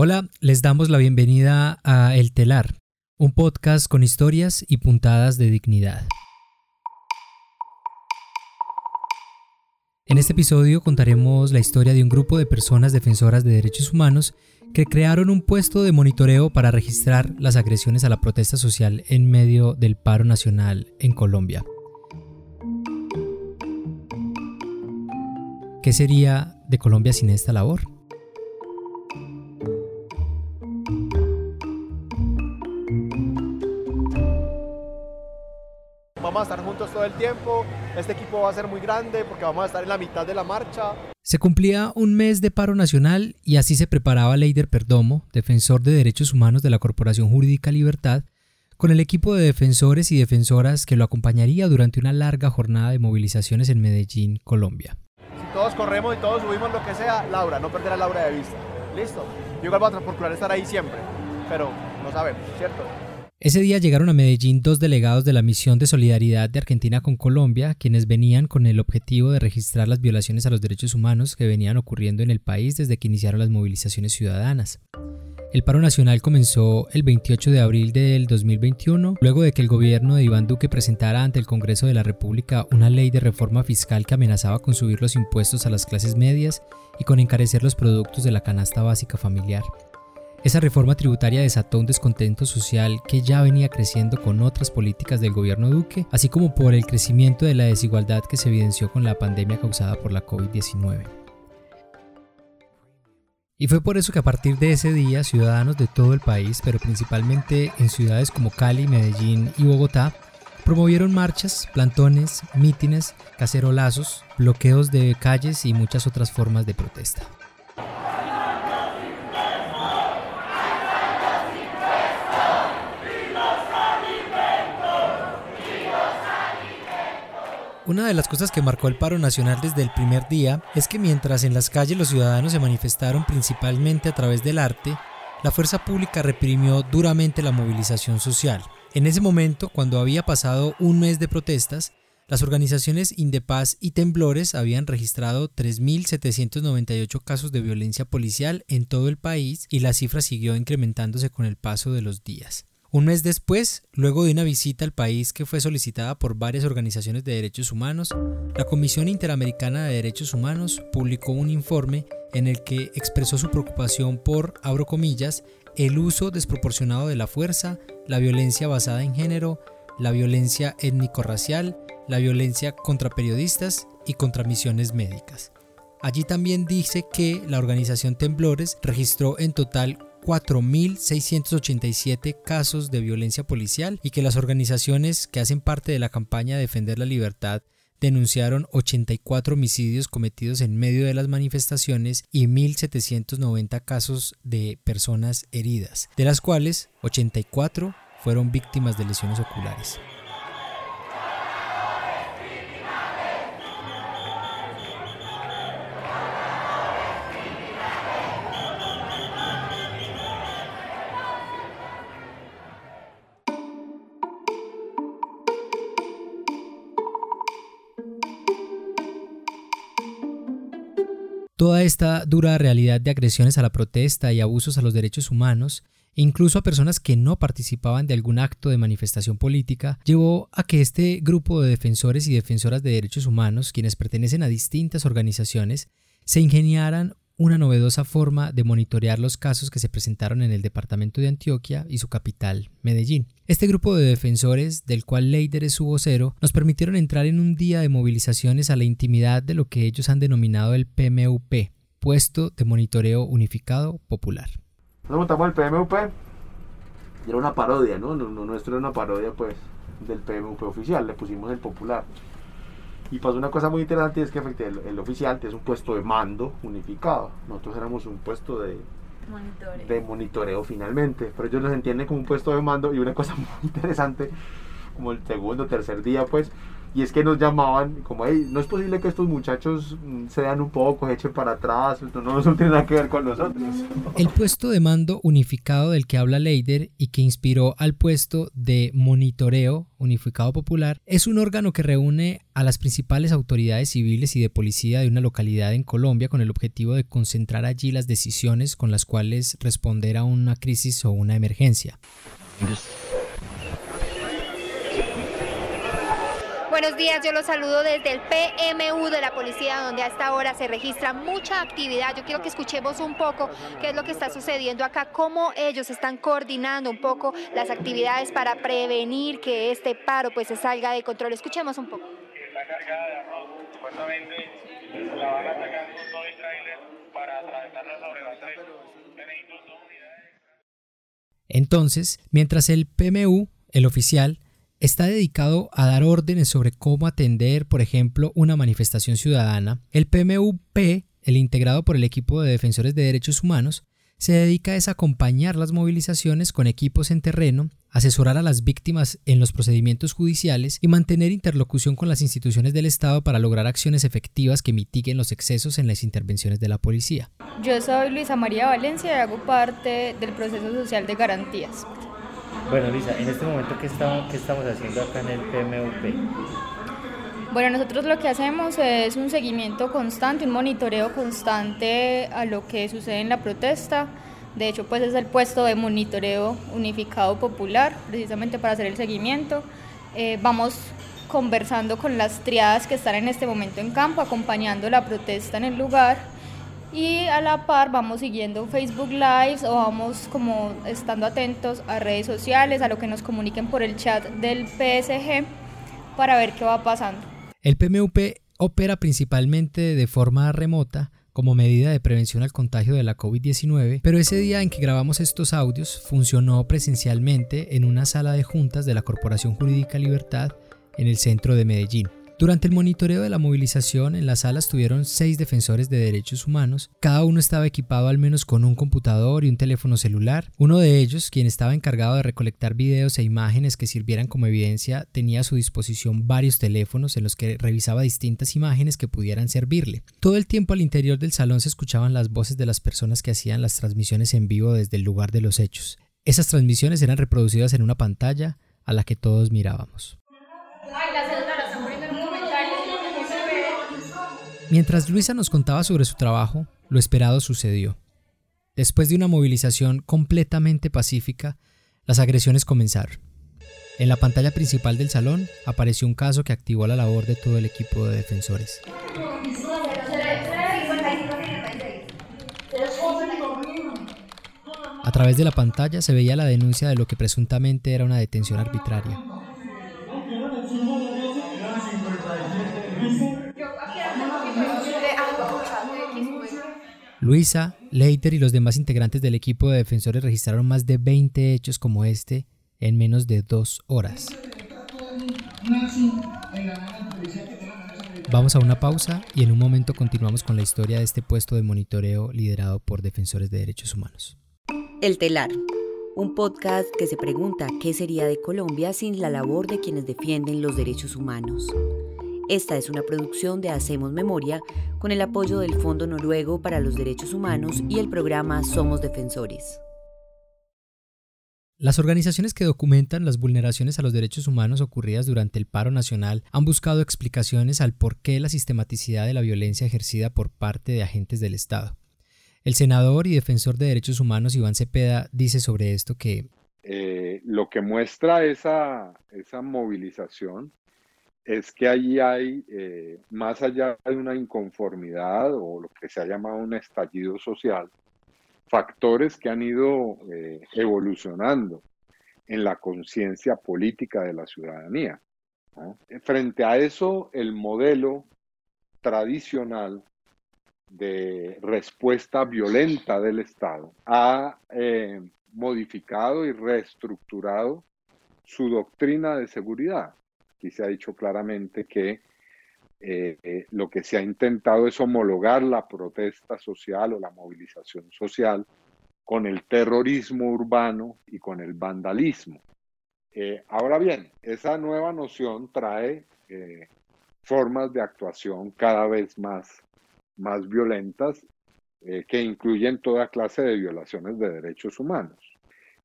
Hola, les damos la bienvenida a El Telar, un podcast con historias y puntadas de dignidad. En este episodio contaremos la historia de un grupo de personas defensoras de derechos humanos que crearon un puesto de monitoreo para registrar las agresiones a la protesta social en medio del paro nacional en Colombia. ¿Qué sería de Colombia sin esta labor? Vamos a estar juntos todo el tiempo, este equipo va a ser muy grande porque vamos a estar en la mitad de la marcha. Se cumplía un mes de paro nacional y así se preparaba Leider Perdomo, defensor de derechos humanos de la Corporación Jurídica Libertad, con el equipo de defensores y defensoras que lo acompañaría durante una larga jornada de movilizaciones en Medellín, Colombia. Si todos corremos y todos subimos lo que sea, Laura, no perder a Laura de vista. ¿Listo? Yo igual voy a procurar estar ahí siempre, pero no sabemos, ¿cierto? Ese día llegaron a Medellín dos delegados de la Misión de Solidaridad de Argentina con Colombia, quienes venían con el objetivo de registrar las violaciones a los derechos humanos que venían ocurriendo en el país desde que iniciaron las movilizaciones ciudadanas. El paro nacional comenzó el 28 de abril del 2021, luego de que el gobierno de Iván Duque presentara ante el Congreso de la República una ley de reforma fiscal que amenazaba con subir los impuestos a las clases medias y con encarecer los productos de la canasta básica familiar. Esa reforma tributaria desató un descontento social que ya venía creciendo con otras políticas del gobierno Duque, así como por el crecimiento de la desigualdad que se evidenció con la pandemia causada por la COVID-19. Y fue por eso que a partir de ese día ciudadanos de todo el país, pero principalmente en ciudades como Cali, Medellín y Bogotá, promovieron marchas, plantones, mítines, cacerolazos, bloqueos de calles y muchas otras formas de protesta. Una de las cosas que marcó el paro nacional desde el primer día es que mientras en las calles los ciudadanos se manifestaron principalmente a través del arte, la fuerza pública reprimió duramente la movilización social. En ese momento, cuando había pasado un mes de protestas, las organizaciones Indepaz y Temblores habían registrado 3.798 casos de violencia policial en todo el país y la cifra siguió incrementándose con el paso de los días. Un mes después, luego de una visita al país que fue solicitada por varias organizaciones de derechos humanos, la Comisión Interamericana de Derechos Humanos publicó un informe en el que expresó su preocupación por, abro comillas, el uso desproporcionado de la fuerza, la violencia basada en género, la violencia étnico-racial, la violencia contra periodistas y contra misiones médicas. Allí también dice que la organización Temblores registró en total 4.687 casos de violencia policial y que las organizaciones que hacen parte de la campaña Defender la Libertad denunciaron 84 homicidios cometidos en medio de las manifestaciones y 1.790 casos de personas heridas, de las cuales 84 fueron víctimas de lesiones oculares. Toda esta dura realidad de agresiones a la protesta y abusos a los derechos humanos, e incluso a personas que no participaban de algún acto de manifestación política, llevó a que este grupo de defensores y defensoras de derechos humanos, quienes pertenecen a distintas organizaciones, se ingeniaran una novedosa forma de monitorear los casos que se presentaron en el departamento de Antioquia y su capital, Medellín. Este grupo de defensores, del cual Leider es su vocero, nos permitieron entrar en un día de movilizaciones a la intimidad de lo que ellos han denominado el PMUP, Puesto de Monitoreo Unificado Popular. Nos montamos el PMUP, era una parodia, ¿no? Nuestro era una parodia, pues, del PMUP oficial, le pusimos el popular. Y pasó una cosa muy interesante, es que efectivamente el, oficial es un puesto de mando unificado. Nosotros éramos un puesto de monitoreo. de monitoreo finalmente, pero ellos nos entienden como un puesto de mando y una cosa muy interesante, como el segundo o tercer día, pues, y es que nos llamaban como, hey, no es posible que estos muchachos mm, se dan un poco, echen para atrás, no, no, tiene nada que ver con nosotros. El puesto de mando unificado del que habla Leider y que inspiró al puesto de monitoreo unificado popular es un órgano que reúne a las principales autoridades civiles y de policía de una localidad en Colombia con el objetivo de concentrar allí las decisiones con las cuales responder a una crisis o una emergencia. Buenos días, yo los saludo desde el PMU de la policía, donde a esta hora se registra mucha actividad. Yo quiero que escuchemos un poco qué es lo que está sucediendo acá, cómo ellos están coordinando un poco las actividades para prevenir que este paro pues se salga de control. Escuchemos un poco. Entonces, mientras el PMU, el oficial, está dedicado a dar órdenes sobre cómo atender, por ejemplo, una manifestación ciudadana, el PMUP, el integrado por el equipo de defensores de derechos humanos, se dedica a acompañar las movilizaciones con equipos en terreno, asesorar a las víctimas en los procedimientos judiciales y mantener interlocución con las instituciones del Estado para lograr acciones efectivas que mitiguen los excesos en las intervenciones de la policía. Yo soy Luisa María Valencia y hago parte del proceso social de garantías. Bueno, Lisa, en este momento, ¿qué estamos, haciendo acá en el PMUP? Bueno, nosotros lo que hacemos es un seguimiento constante, un monitoreo constante a lo que sucede en la protesta. De hecho, pues es el puesto de monitoreo unificado popular, precisamente para hacer el seguimiento. Eh, vamos conversando con las triadas que están en este momento en campo, acompañando la protesta en el lugar y a la par vamos siguiendo Facebook Lives o vamos como estando atentos a redes sociales, a lo que nos comuniquen por el chat del PSG para ver qué va pasando. El PMUP opera principalmente de forma remota como medida de prevención al contagio de la COVID-19, pero ese día en que grabamos estos audios funcionó presencialmente en una sala de juntas de la Corporación Jurídica Libertad en el centro de Medellín. Durante el monitoreo de la movilización, en la sala estuvieron seis defensores de derechos humanos. Cada uno estaba equipado al menos con un computador y un teléfono celular. Uno de ellos, quien estaba encargado de recolectar videos e imágenes que sirvieran como evidencia, tenía a su disposición varios teléfonos en los que revisaba distintas imágenes que pudieran servirle. Todo el tiempo al interior del salón se escuchaban las voces de las personas que hacían las transmisiones en vivo desde el lugar de los hechos. Esas transmisiones eran reproducidas en una pantalla a la que todos mirábamos. Mientras Luisa nos contaba sobre su trabajo, lo esperado sucedió. Después de una movilización completamente pacífica, las agresiones comenzaron. En la pantalla principal del salón apareció un caso que activó la labor de todo el equipo de defensores. A través de la pantalla se veía la denuncia de lo que presuntamente era una detención arbitraria. Luisa, Leiter y los demás integrantes del equipo de defensores registraron más de 20 hechos como este en menos de dos horas. Vamos a una pausa y en un momento continuamos con la historia de este puesto de monitoreo liderado por defensores de derechos humanos. El telar, un podcast que se pregunta qué sería de Colombia sin la labor de quienes defienden los derechos humanos. Esta es una producción de Hacemos Memoria con el apoyo del Fondo Noruego para los Derechos Humanos y el programa Somos Defensores. Las organizaciones que documentan las vulneraciones a los derechos humanos ocurridas durante el paro nacional han buscado explicaciones al por qué la sistematicidad de la violencia ejercida por parte de agentes del Estado. El senador y defensor de derechos humanos Iván Cepeda dice sobre esto que eh, lo que muestra esa, esa movilización es que allí hay, eh, más allá de una inconformidad o lo que se ha llamado un estallido social, factores que han ido eh, evolucionando en la conciencia política de la ciudadanía. Frente a eso, el modelo tradicional de respuesta violenta del Estado ha eh, modificado y reestructurado su doctrina de seguridad. Aquí se ha dicho claramente que eh, eh, lo que se ha intentado es homologar la protesta social o la movilización social con el terrorismo urbano y con el vandalismo. Eh, ahora bien, esa nueva noción trae formas de actuación cada vez más, más violentas que incluyen toda clase de violaciones de derechos humanos.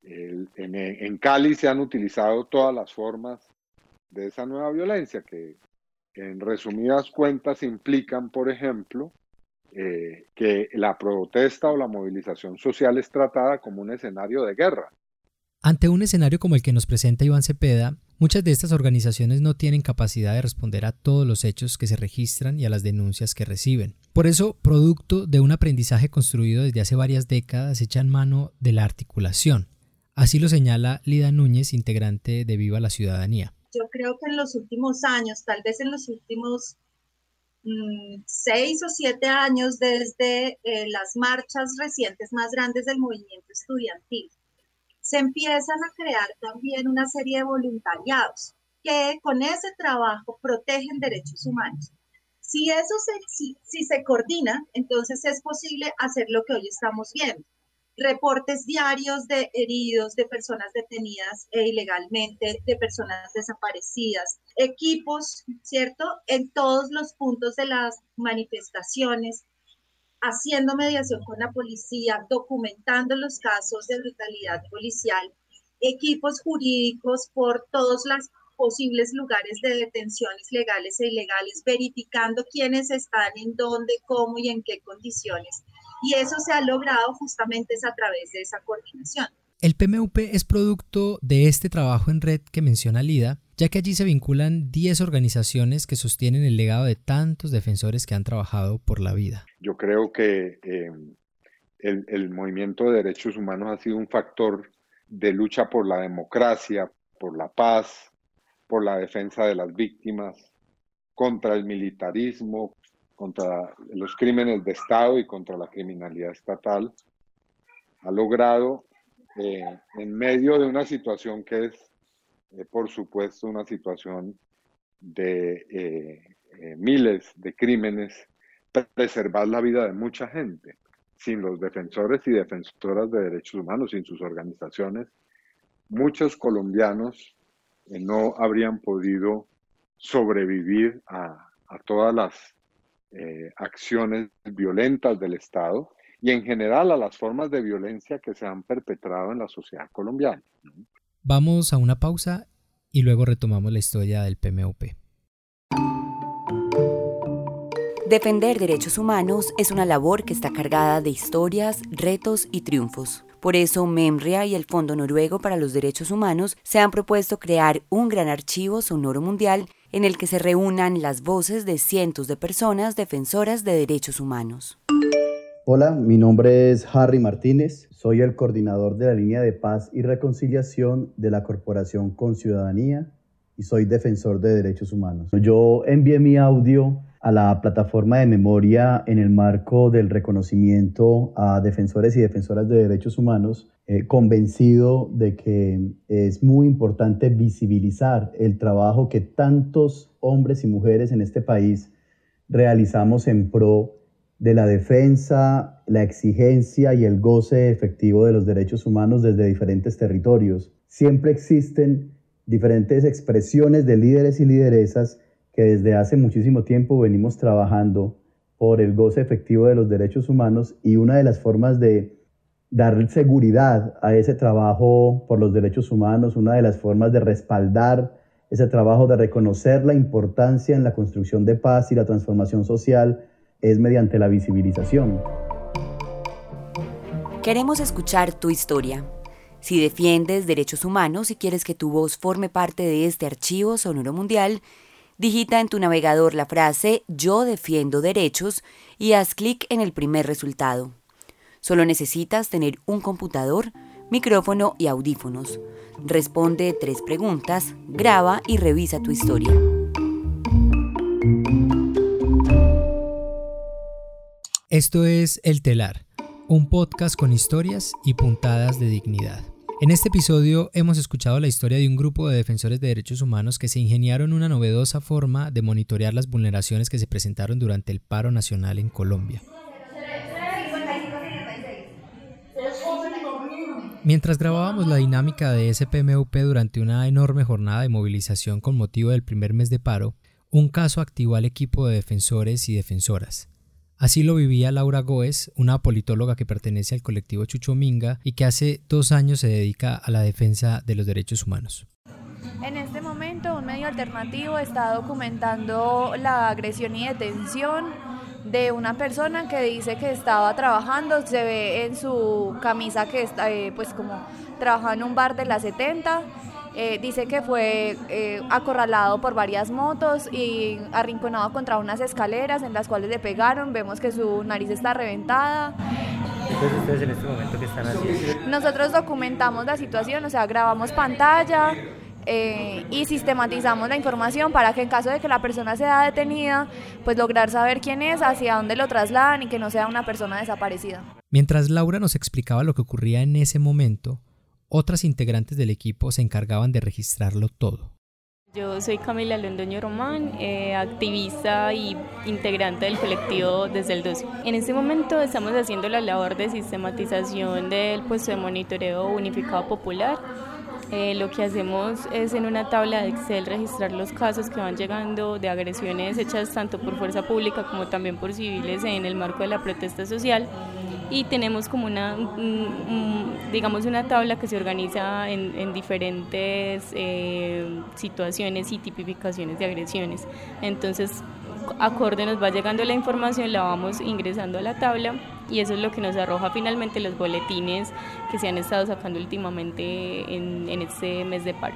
en, en, Cali se han utilizado todas las formas de esa nueva violencia que en resumidas cuentas implican, por ejemplo, eh, que la protesta o la movilización social es tratada como un escenario de guerra. Ante un escenario como el que nos presenta Iván Cepeda, muchas de estas organizaciones no tienen capacidad de responder a todos los hechos que se registran y a las denuncias que reciben. Por eso, producto de un aprendizaje construido desde hace varias décadas, echan mano de la articulación. Así lo señala Lida Núñez, integrante de Viva la Ciudadanía. Yo creo que en los últimos años, tal vez en los últimos mm, seis o siete años, desde eh, las marchas recientes más grandes del movimiento estudiantil, se empiezan a crear también una serie de voluntariados que con ese trabajo protegen derechos humanos. Si eso se, si, si se coordina, entonces es posible hacer lo que hoy estamos viendo reportes diarios de heridos, de personas detenidas e ilegalmente, de personas desaparecidas, equipos, ¿cierto? En todos los puntos de las manifestaciones, haciendo mediación con la policía, documentando los casos de brutalidad policial, equipos jurídicos por todos los posibles lugares de detenciones legales e ilegales, verificando quiénes están en dónde, cómo y en qué condiciones y eso se ha logrado justamente es a través de esa coordinación. El PMUP es producto de este trabajo en red que menciona Lida, ya que allí se vinculan 10 organizaciones que sostienen el legado de tantos defensores que han trabajado por la vida. Yo creo que eh, el, el movimiento de derechos humanos ha sido un factor de lucha por la democracia, por la paz, por la defensa de las víctimas, contra el militarismo, contra los crímenes de Estado y contra la criminalidad estatal, ha logrado, eh, en medio de una situación que es, eh, por supuesto, una situación de eh, miles de crímenes, preservar la vida de mucha gente. Sin los defensores y defensoras de derechos humanos, sin sus organizaciones, muchos colombianos no habrían podido sobrevivir a, a todas las eh, acciones violentas del Estado y en general a las formas de violencia que se han perpetrado en la sociedad colombiana. Vamos a una pausa y luego retomamos la historia del PMUP. Defender derechos humanos es una labor que está cargada de historias, retos y triunfos. Por eso, MEMRIA y el Fondo Noruego para los Derechos Humanos se han propuesto crear un gran archivo sonoro mundial en el que se reúnan las voces de cientos de personas defensoras de derechos humanos. Hola, mi nombre es Harry Martínez, soy el coordinador de la línea de paz y reconciliación de la Corporación Con Ciudadanía y soy defensor de derechos humanos. Yo envié mi audio a la plataforma de memoria en el marco del reconocimiento a defensores y defensoras de derechos humanos eh, convencido de que es muy importante visibilizar el trabajo que tantos hombres y mujeres en este país realizamos en pro de la defensa, la exigencia y el goce efectivo de los derechos humanos desde diferentes territorios. Siempre existen diferentes expresiones de líderes y lideresas que desde hace muchísimo tiempo venimos trabajando por el goce efectivo de los derechos humanos y una de las formas de dar seguridad a ese trabajo por los derechos humanos, una de las formas de respaldar ese trabajo, de reconocer la importancia en la construcción de paz y la transformación social, es mediante la visibilización. Queremos escuchar tu historia. Si defiendes derechos humanos y quieres que tu voz forme parte de este archivo sonoro mundial, digita en tu navegador la frase Yo defiendo derechos y haz clic en el primer resultado. Solo necesitas tener un computador, micrófono y audífonos. Responde tres preguntas, graba y revisa tu historia. Esto es El Telar, un podcast con historias y puntadas de dignidad. En este episodio hemos escuchado la historia de un grupo de defensores de derechos humanos que se ingeniaron una novedosa forma de monitorear las vulneraciones que se presentaron durante el paro nacional en Colombia. Mientras grabábamos la dinámica de SPMUP durante una enorme jornada de movilización con motivo del primer mes de paro, un caso activó al equipo de defensores y defensoras. Así lo vivía Laura Goes, una politóloga que pertenece al colectivo Chuchominga y que hace dos años se dedica a la defensa de los derechos humanos. En este momento, un medio alternativo está documentando la agresión y detención de una persona que dice que estaba trabajando, se ve en su camisa que está, eh, pues como trabajaba en un bar de la 70, eh, dice que fue eh, acorralado por varias motos y arrinconado contra unas escaleras en las cuales le pegaron, vemos que su nariz está reventada. Entonces ustedes en este momento qué están haciendo? Nosotros documentamos la situación, o sea, grabamos pantalla, eh, y sistematizamos la información para que en caso de que la persona sea detenida, pues lograr saber quién es, hacia dónde lo trasladan y que no sea una persona desaparecida. Mientras Laura nos explicaba lo que ocurría en ese momento, otras integrantes del equipo se encargaban de registrarlo todo. Yo soy Camila Londoño Román, eh, activista y integrante del colectivo desde el 12. En este momento estamos haciendo la labor de sistematización del puesto de monitoreo unificado popular eh, lo que hacemos es en una tabla de Excel registrar los casos que van llegando de agresiones hechas tanto por fuerza pública como también por civiles en el marco de la protesta social y tenemos como una, digamos, una tabla que se organiza en, diferentes eh, situaciones y tipificaciones de agresiones. Entonces, acorde nos va llegando la información, la vamos ingresando a la tabla y eso es lo que nos arroja finalmente los boletines que se han estado sacando últimamente en, en este mes de paro.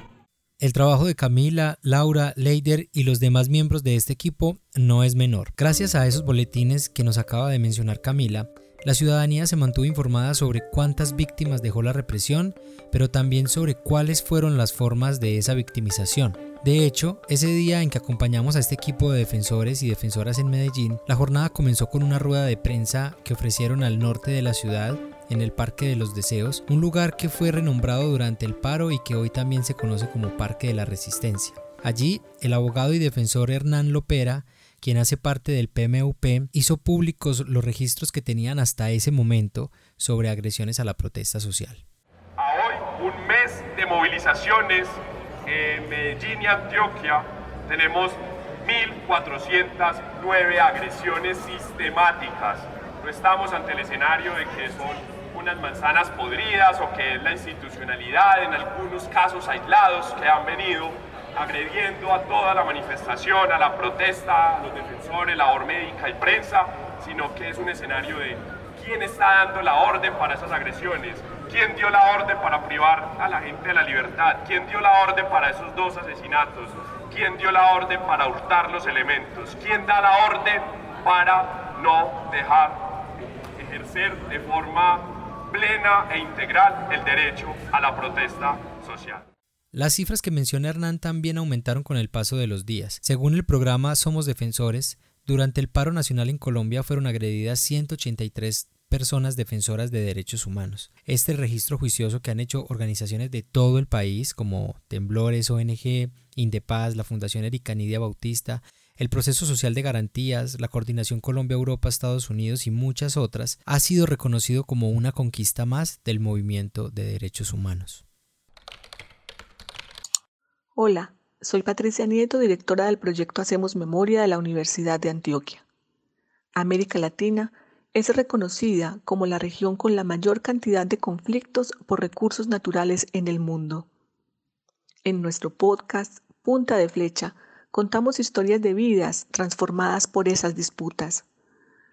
El trabajo de Camila, Laura, Leider y los demás miembros de este equipo no es menor. Gracias a esos boletines que nos acaba de mencionar Camila, la ciudadanía se mantuvo informada sobre cuántas víctimas dejó la represión, pero también sobre cuáles fueron las formas de esa victimización. De hecho, ese día en que acompañamos a este equipo de defensores y defensoras en Medellín, la jornada comenzó con una rueda de prensa que ofrecieron al norte de la ciudad en el Parque de los Deseos, un lugar que fue renombrado durante el paro y que hoy también se conoce como Parque de la Resistencia. Allí, el abogado y defensor Hernán Lopera, quien hace parte del PMUP, hizo públicos los registros que tenían hasta ese momento sobre agresiones a la protesta social. A hoy, un mes de movilizaciones en Medellín y Antioquia tenemos 1.409 agresiones sistemáticas. No estamos ante el escenario de que son unas manzanas podridas o que es la institucionalidad en algunos casos aislados que han venido agrediendo a toda la manifestación, a la protesta, a los defensores, labor médica y prensa, sino que es un escenario de quién está dando la orden para esas agresiones, ¿Quién dio la orden para privar a la gente de la libertad? ¿Quién dio la orden para esos dos asesinatos? ¿Quién dio la orden para hurtar los elementos? ¿Quién da la orden para no dejar ejercer de forma plena e integral el derecho a la protesta social? Las cifras que menciona Hernán también aumentaron con el paso de los días. Según el programa Somos Defensores, durante el paro nacional en Colombia fueron agredidas 183 personas defensoras de derechos humanos. Este registro juicioso que han hecho organizaciones de todo el país como Temblores, ONG, Indepaz, la Fundación Erika Nidia Bautista, el Proceso Social de Garantías, la Coordinación Colombia-Europa, Estados Unidos y muchas otras, ha sido reconocido como una conquista más del movimiento de derechos humanos. Hola, soy Patricia Nieto, directora del proyecto Hacemos Memoria de la Universidad de Antioquia. América Latina es reconocida como la región con la mayor cantidad de conflictos por recursos naturales en el mundo. En nuestro podcast Punta de Flecha contamos historias de vidas transformadas por esas disputas.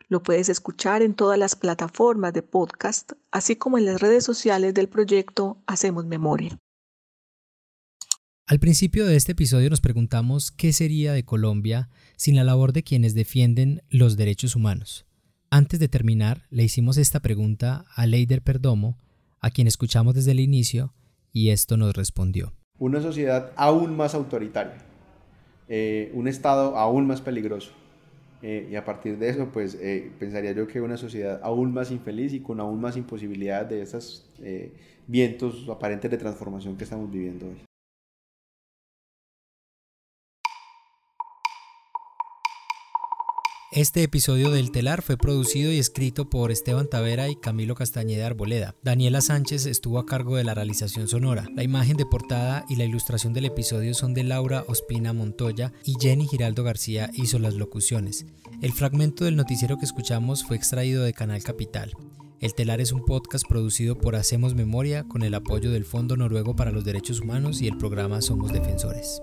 Lo puedes escuchar en todas las plataformas de podcast, así como en las redes sociales del proyecto Hacemos Memoria. Al principio de este episodio nos preguntamos qué sería de Colombia sin la labor de quienes defienden los derechos humanos. Antes de terminar, le hicimos esta pregunta a Leider Perdomo, a quien escuchamos desde el inicio, y esto nos respondió. Una sociedad aún más autoritaria, eh, un Estado aún más peligroso. Eh, y a partir de eso, pues eh, pensaría yo que una sociedad aún más infeliz y con aún más imposibilidad de esos vientos aparentes de transformación que estamos viviendo hoy. Este episodio del Telar fue producido y escrito por Esteban Tavera y Camilo Castañeda Arboleda. Daniela Sánchez estuvo a cargo de la realización sonora. La imagen de portada y la ilustración del episodio son de Laura Ospina Montoya y Jenny Giraldo García hizo las locuciones. El fragmento del noticiero que escuchamos fue extraído de Canal Capital. El Telar es un podcast producido por Hacemos Memoria con el apoyo del Fondo Noruego para los Derechos Humanos y el programa Somos Defensores.